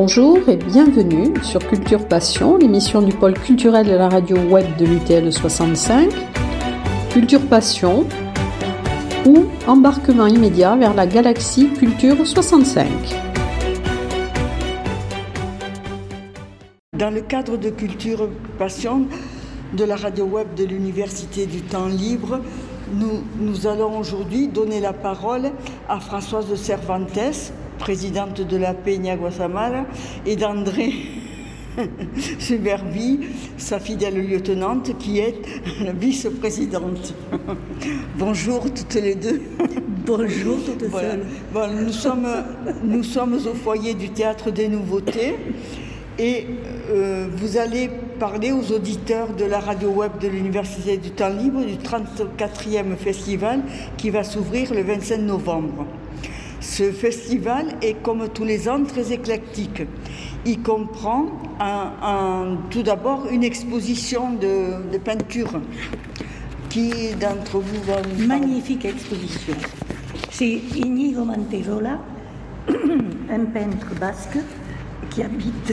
Bonjour et bienvenue sur Culture Passion, l'émission du pôle culturel de la radio web de l'UTL 65. Culture Passion ou embarquement immédiat vers la galaxie Culture 65. Dans le cadre de Culture Passion de la radio web de l'Université du Temps Libre, nous, allons aujourd'hui donner la parole à Françoise de Cervantes, présidente de la Peña Guasamala, et d'André Suberbi, sa fidèle lieutenante, qui est la vice-présidente. Bonjour toutes les deux. Bonjour toutes Voilà. seules. Bon, nous, sommes, nous sommes au foyer du Théâtre des Nouveautés et euh, vous allez parler aux auditeurs de la radio web de l'Université du Temps Libre du 34e festival qui va s'ouvrir le 25 novembre. Ce festival est comme tous les ans très éclectique. Il comprend un- un- tout d'abord une exposition de, de peinture. Qui d'entre vous va nous Magnifique exposition. C'est Inigo Manterola, un peintre basque qui habite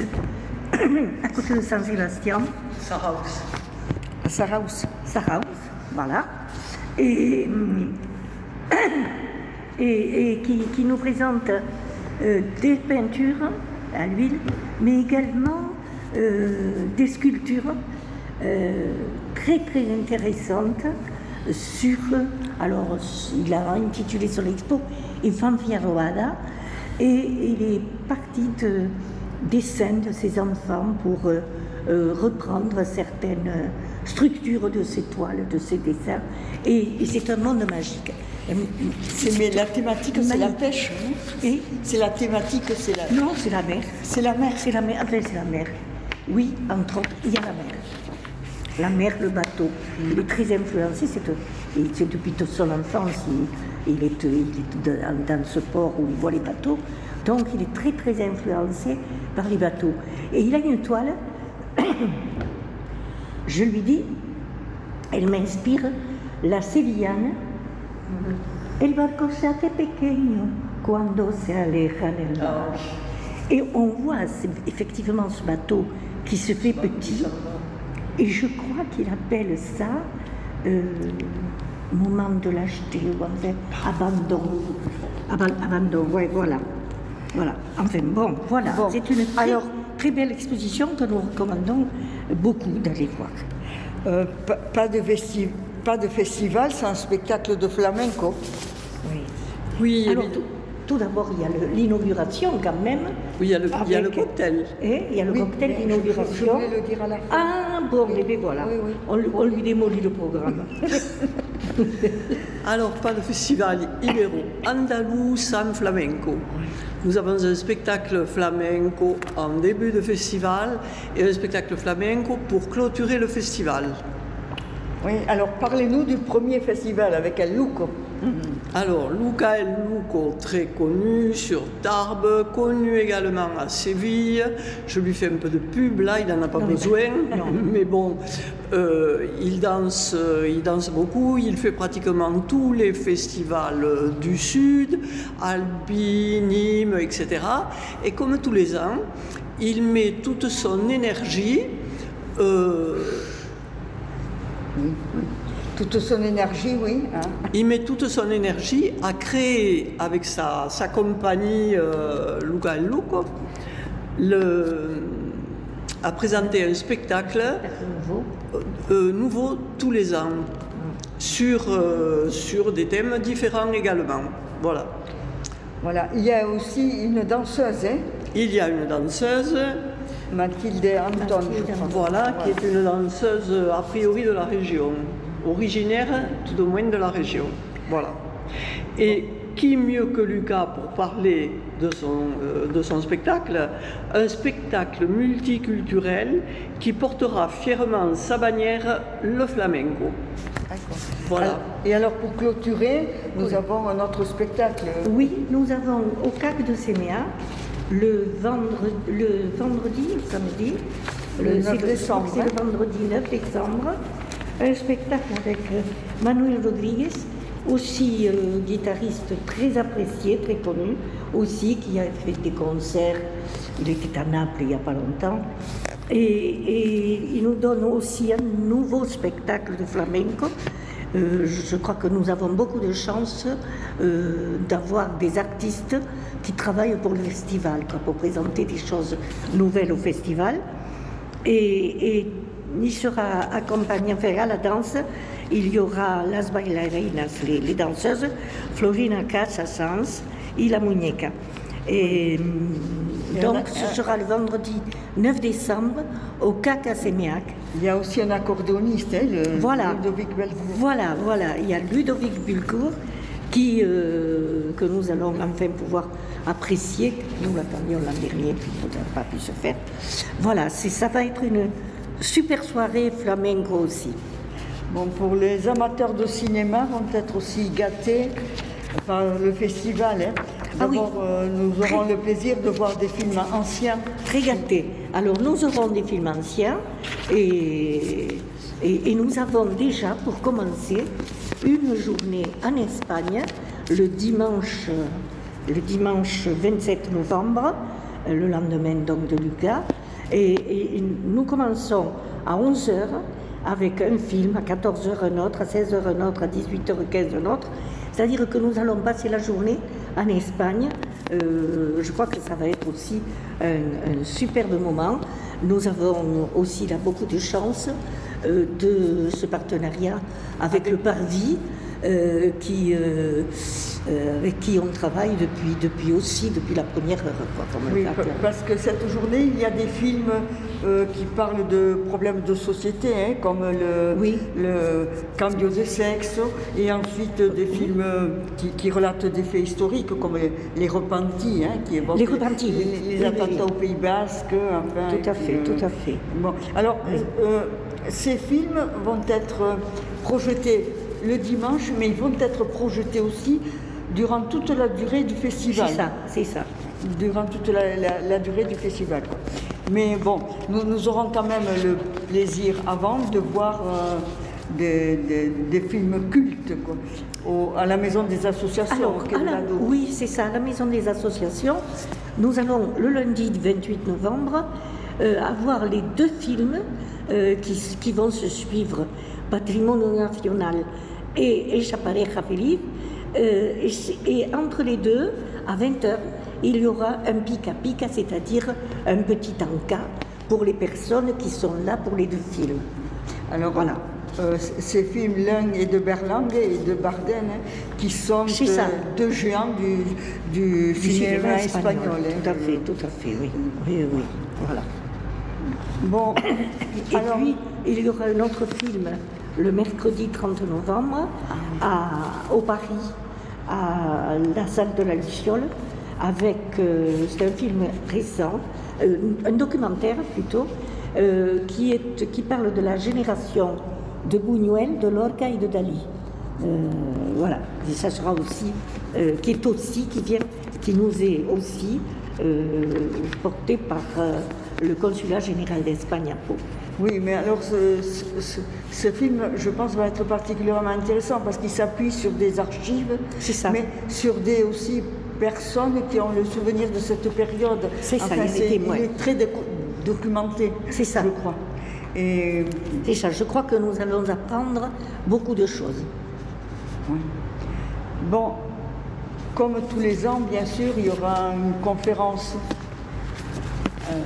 à côté de San Sébastien, à Saraus Saraus, voilà, et, et, qui, nous présente euh, des peintures à l'huile, mais également euh, des sculptures euh, très très intéressantes sur, alors il a intitulé son expo Infancia Robada, et il est parti de dessins de ses enfants pour reprendre certaines structures de ces toiles, de ces dessins, et c'est un monde magique. C'est- Mais la thématique, c'est la pêche. hein Et? C'est la thématique, c'est la, non, c'est la mer. c'est la mer. C'est la mer, enfin c'est la mer. Oui, entre autres, il y a la mer. La mer, le bateau. Il est très influencé, c'est, depuis toute son enfance, il, il est, il est dans, ce port où il voit les bateaux. Donc il est très très influencé par les bateaux. Et il a une toile, je lui dis, elle m'inspire, la Sevillane. El barco se hace pequeño cuando se aleja del mar. Et on voit effectivement ce bateau qui se fait petit. Et je crois qu'il appelle ça euh, moment de l'acheter ou enfin abandon. Aban- abandon, ouais, voilà. Voilà. Enfin bon, voilà. Bon, C'est une très, alors- très belle exposition que nous recommandons beaucoup d'aller voir. Euh, pas, de vesti- pas de festival, c'est un spectacle de flamenco. Oui. Oui, Alors, tout, tout d'abord, il y a le- l'inauguration quand même. Oui, il y a le, il y a le Avec- cocktail. Et il y a le Oui, cocktail je- d'inauguration. je voulais le dire à la fin. Ah bon, eh bien voilà. Oui, oui. On, lui- on lui démolit le programme. Alors, pas de festival ibéro, andalou sans flamenco. Nous avons un spectacle flamenco en début de festival et un spectacle flamenco pour clôturer le festival. Oui, alors parlez-nous du premier festival avec El Luco. Alors, Luca El Luco, très connu sur Tarbes, connu également à Séville. Je lui fais un peu de pub, là, il n'en a pas besoin. Mais bon, euh, il, danse, euh, il danse beaucoup. Il fait pratiquement tous les festivals du Sud, Albi, Nîmes, etc. Et comme tous les ans, il met toute son énergie. euh, Toute son énergie, oui. hein. Il met toute son énergie à créer avec sa, sa compagnie euh, Luca El Luco, le, à présenter un spectacle nouveau. euh, nouveau tous les ans sur, euh, sur des thèmes différents également. Voilà. Voilà. Il y a aussi une danseuse, hein, Il y a une danseuse, Mathilde Anton. je Mathilde crois. voilà, qui est une danseuse euh, a priori de la région, originaire tout au moins de la région. Voilà. Et qui mieux que Lucas pour parler de son, euh, de son spectacle Un spectacle multiculturel qui portera fièrement sa bannière, le flamenco. D'accord. Voilà. Alors- Et alors pour clôturer, nous avons un autre spectacle. Oui, nous avons au CAC de Séméa le vendredi, le vendredi, le samedi, Le 9 c'est décembre, C'est hein. le vendredi 9 décembre, un spectacle avec euh, Manuel Rodriguez, aussi euh, guitariste très apprécié, très connu, aussi qui a fait des concerts il était à Naples il n'y a pas longtemps. Et, il nous donne aussi un nouveau spectacle de flamenco. Euh, je crois que nous avons beaucoup de chance euh, d'avoir des artistes qui travaillent pour le festival, pour présenter des choses nouvelles au festival. Et, il sera accompagné, enfin à la danse, il y aura Las Bailarinas, les, les danseuses, Florina Casasans et la Muñeca. Et donc, ce sera le vendredi 9 décembre au Cacasémiac. Il y a aussi un accordéoniste, hein, le voilà. Ludovic Bulcourt. Voilà, voilà. Il y a Ludovic Bulcourt qui, euh, que nous allons enfin pouvoir apprécier. Nous l'attendions l'an dernier, puis il n'a pas pu se faire. Voilà, ça va être une super soirée flamenco aussi. Bon, pour les amateurs de cinéma, vont être aussi gâtés par le festival. Hein. Ah oui. Euh, nous aurons le plaisir de voir des films anciens. Très gâtés. Alors, nous aurons des films anciens et, et, nous avons déjà, pour commencer, une journée en Espagne le dimanche, le dimanche 27 novembre, le lendemain donc de Lucas. Et, nous commençons à 11h avec un film, à 14h un autre, à 16h un autre, à 18h15 un autre. C'est-à-dire que nous allons passer la journée en Espagne. Euh, je crois que ça va être aussi un, superbe moment. Nous avons aussi là beaucoup de chance euh, de ce partenariat avec le Parvis. Euh, qui, euh, euh, avec qui on travaille depuis, depuis aussi, depuis la première heure. oui, parce que cette journée, il y a des films qui parlent de problèmes de société, hein, comme le, oui. le Cambio de sexe, et ensuite des films qui, relatent des faits historiques, comme les, Repentis, hein, qui évoquent les, repentis, les, attentats au Pays Basque. Enfin, tout à fait, tout à fait. Bon, alors, ces films vont être projetés le dimanche, mais ils vont être projetés aussi durant toute la durée du festival. C'est ça, c'est ça. Durant toute la, durée du festival. Mais bon, nous, aurons quand même le plaisir avant de voir euh, des, films cultes à la maison des associations. oui, c'est ça, à la maison des associations. Nous allons le lundi 28 novembre euh, avoir les deux films euh, qui, qui, vont se suivre, Patrimoine national et Echapareja Feliz. Euh, et, entre les deux, à 20h, il y aura un pica-pica, c'est-à-dire un petit encas pour les personnes qui sont là pour les deux films. Alors voilà. Euh, ces films, l'un est de Berlanga et de Bardenne, hein, qui sont euh, deux géants du, cinéma, espagnol. Hein. tout à fait, tout à fait, oui. Oui, oui, voilà. Bon, et puis, il y aura un autre film le mercredi 30 novembre au Paris, à la salle de la Luciole, avec, euh, c'est un film récent, euh, un documentaire plutôt, euh, qui, est, qui parle de la génération de Buñuel, de Lorca et de Dali. voilà, ça sera aussi, qui est aussi, qui vient, qui nous est aussi porté par le consulat général d'Espagne à Pau. Oui, mais alors ce, film, je pense, va être particulièrement intéressant parce qu'il s'appuie sur des archives, ça. mais sur des aussi personnes qui ont le souvenir de cette période. C'est ça, il, est très documenté, c'est ça. je crois. Et... C'est ça, je crois que nous allons apprendre beaucoup de choses. Bon, comme tous les ans, bien sûr, il y aura une conférence. Euh,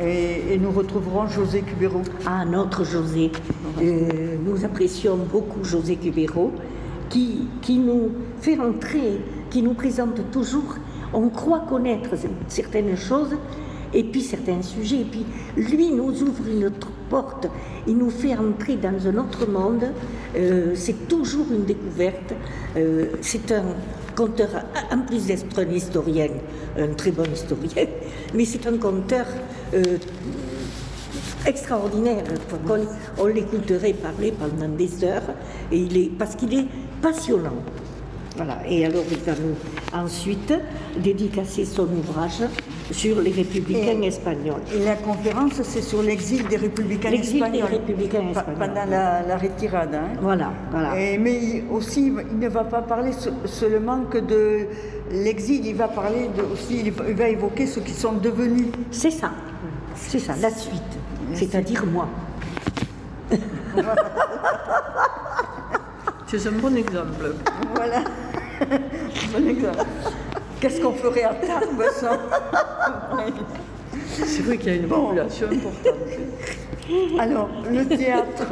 et, nous retrouverons José Cubero. Ah, notre José. Euh, nous apprécions beaucoup José Cubero, qui, qui nous fait entrer, qui nous présente toujours. On croit connaître certaines choses et puis certains sujets. Et puis lui nous ouvre une autre il nous fait entrer dans un autre monde. Euh, c'est toujours une découverte. Euh, c'est un conteur, en plus d'être un historien, un très bon historien, mais c'est un conteur euh, extraordinaire. On, l'écouterait parler pendant des heures, parce qu'il est passionnant. Voilà. Et alors, il va nous ensuite dédicacer son ouvrage sur les républicains Et- espagnols. Et la conférence, c'est sur l'exil des républicains L'exil des espagnols. républicains Pa- espagnols. Pendant la, la retirade. hein. Voilà, voilà. Et- mais aussi, il ne va pas parler se- seulement que de l'exil, il va parler de, aussi, il va- il va évoquer ceux qui sont devenus. C'est ça. C'est ça, la suite. C'est-à-dire moi. C'est un bon exemple. Voilà. Bon. Qu'est-ce qu'on ferait à Tarbes sans C'est vrai qu'il y a une population importante. Alors, le théâtre.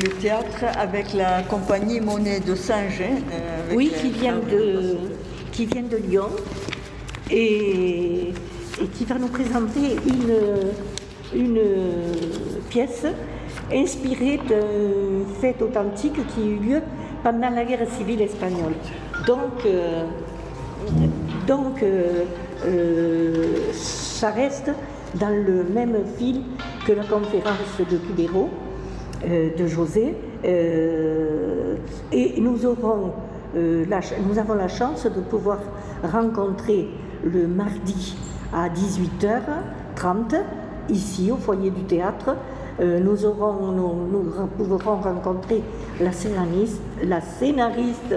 Le théâtre avec la compagnie Monet de Saint-Jean. euh, Oui, qui vient de, qui vient de Lyon et, et qui va nous présenter une, une pièce inspirée d'un fait authentique qui eut lieu pendant la guerre civile espagnole. Donc, euh, donc euh, euh, ça reste dans le même fil que la conférence de Cubero, de José. et nous, nous avons la chance de pouvoir rencontrer le mardi à 18h30, ici au foyer du théâtre. Euh, nous, aurons, nous, pourrons rencontrer la scénariste, la scénariste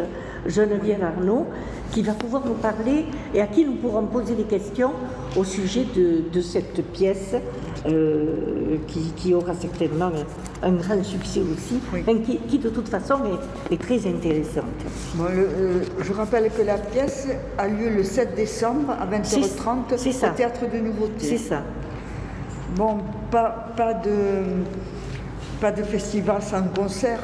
Geneviève Arnaud, qui va pouvoir nous parler et à qui nous pourrons poser des questions au sujet de, de cette pièce euh, qui, qui aura certainement un, un grand succès aussi, Oui. enfin, qui, qui, de toute façon est, est très intéressante. Bon, le- euh, je rappelle que la pièce a lieu le 7 décembre à 20h30 C'est ça. au Théâtre de Nouveauté. C'est ça. Bon, pas, pas, de, pas de festival sans concert.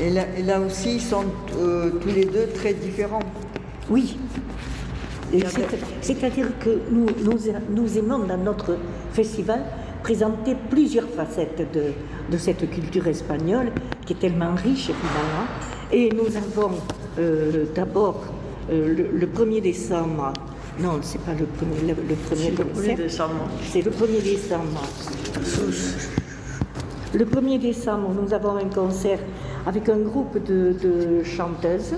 Et là, et là aussi, ils sont euh, tous les deux très différents. Oui. C'est-à-dire que nous, nous, nous aimons dans notre festival présenter plusieurs facettes de, de cette culture espagnole qui est tellement riche finalement. Et nous avons euh, d'abord euh, le, le 1er décembre, non, c'est pas le premier, le, le premier Le 1er concert. décembre. C'est le 1er décembre. Le 1er décembre, nous avons un concert avec un groupe de, de chanteuses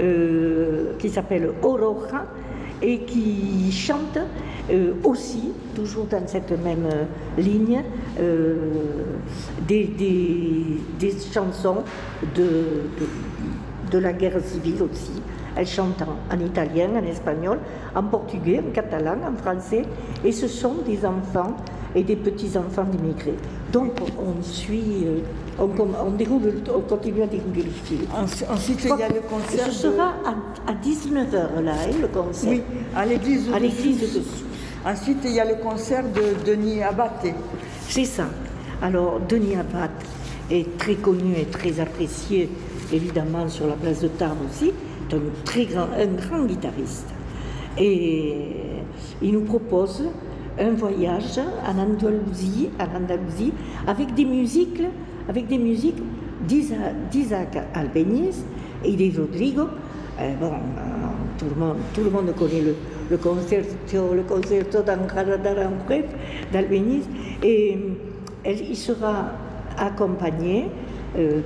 euh, qui s'appelle Aurora et qui chantent euh, aussi, toujours dans cette même ligne, euh, des, des- des chansons de, de- de la guerre civile aussi. Elles chantent en, en italien, en espagnol, en portugais, en catalan, en français, et ce sont des enfants et des petits-enfants d'immigrés. Donc on suit, euh, on, on déroule, on continue à dérouler le film. Ensuite, il y a le concert. Ce sera à, 19h là, hein, le concert. Oui, à l'église. À de l'église de. Ensuite, il y a le concert de Denis Abaté. C'est ça. Alors, Denis Abad est très connu et très apprécié, évidemment, sur la place de Tarbes aussi. Un, très grand, un grand guitariste. Et il nous propose un voyage en Andalousie, en Andalousie avec des musiques, avec des musiques d'Isa- d'Isaac Albéniz et de Rodrigo. Euh, bon, euh, tout, le monde, tout le monde connaît le, le concerto, le concerto d'Albéniz. Et euh, il sera accompagné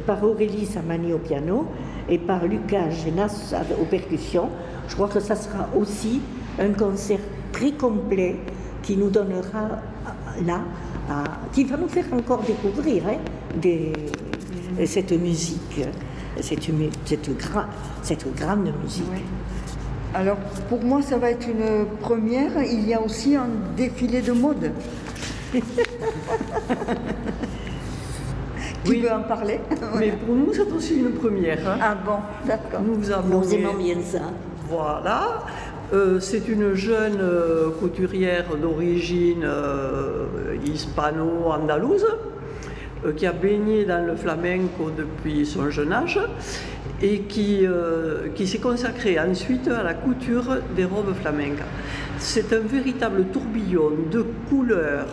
par Aurélie Samani au piano et par Lucas Genas aux percussions. Je crois que ça sera aussi un concert très complet qui nous donnera là, à- qui va nous faire encore découvrir hein, des- cette musique, cette, mu- cette, gra- cette grande musique. Alors, pour moi, ça va être une première. Il y a aussi un défilé de mode. Qui Oui. veut en parler Mais pour nous, c'est aussi une première. hein. Ah bon, d'accord. Nous avons Nous aimons bien ça. Voilà. Euh, c'est une jeune euh, couturière d'origine euh, hispano-andalouse euh, qui a baigné dans le flamenco depuis son jeune âge et qui, euh, qui s'est consacrée ensuite à la couture des robes flamencas. C'est un véritable tourbillon de couleurs,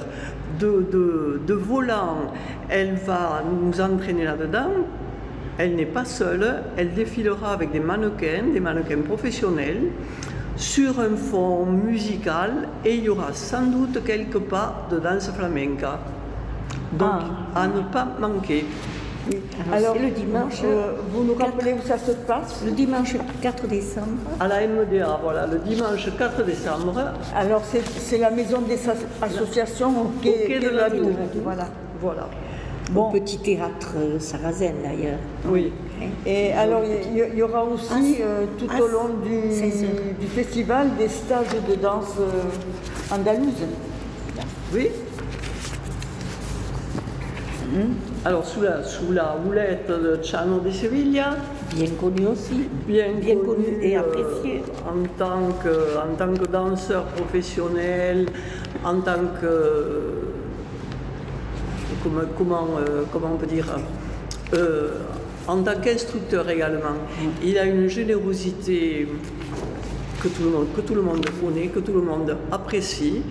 de, de, de volants. Elle va nous entraîner là-dedans. Elle n'est pas seule, elle défilera avec des mannequins, des mannequins professionnels, sur un fond musical et il y aura sans doute quelques pas de danse flamenca. Donc, Ah. à ne pas manquer. Alors, c'est le dimanche. euh, vous nous rappelez où ça se passe? Le dimanche 4 décembre. À la MDA, voilà, le dimanche 4 décembre, Alors, c'est c'est la maison des as- associations au quai, au quai de la. Voilà. Voilà. Bon. Au petit théâtre euh, sarrasin d'ailleurs. Oui. Et alors, il y, aura aussi Ah, euh, tout ah, au long du, 16 heures. du festival des stages de danse euh, andalouse. Oui. Alors, sous la, sous la houlette de Chano de Sevilla, Bien connu aussi. bien, Bien connu et euh, apprécié. en, tant que, en tant que danseur professionnel, en tant que. Comment, comment, euh, comment on peut dire euh, En tant qu'instructeur également. Il a une générosité que tout, le monde, que tout le monde connaît, que tout le monde apprécie.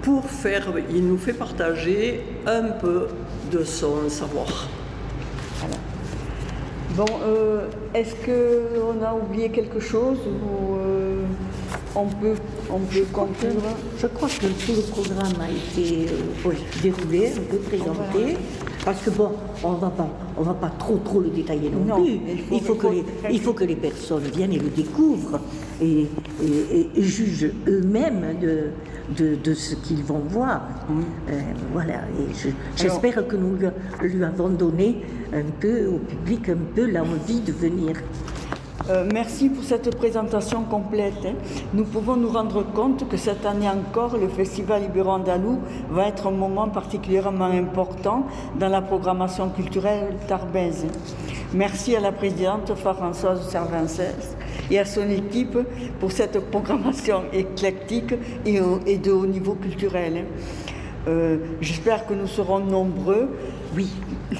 Pour faire, il nous fait partager un peu de son savoir. Bon, euh, est-ce qu'on a oublié quelque chose ou euh, on peut, on peut conclure? Je crois que tout le programme a été euh, déroulé, un peu présenté. Parce que bon, on va pas, on va pas trop trop le détailler non, Non, plus. il faut- Il faut, il que les, il faut que les personnes viennent et le découvrent et, et- et jugent eux-mêmes de, de, de ce qu'ils vont voir. Euh, voilà. Et je- j'espère que nous lui, lui avons donné un peu au public un peu l'envie de venir. Euh, merci pour cette présentation complète. hein. Nous pouvons nous rendre compte que cette année encore, le Festival Ibéro-Andalou va être un moment particulièrement important dans la programmation culturelle tarbaise. Merci à la présidente Françoise Servancès et à son équipe pour cette programmation éclectique et, de haut niveau culturel. Euh, J'espère que nous serons nombreux Oui.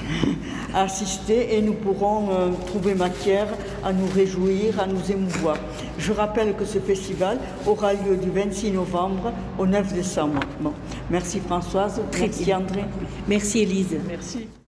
à assister et nous pourrons euh, trouver matière à nous réjouir, à nous émouvoir. Je rappelle que ce festival aura lieu du 26 novembre au 9 décembre. Bon. Merci Françoise, Très merci bien. André. Merci Élise. Merci.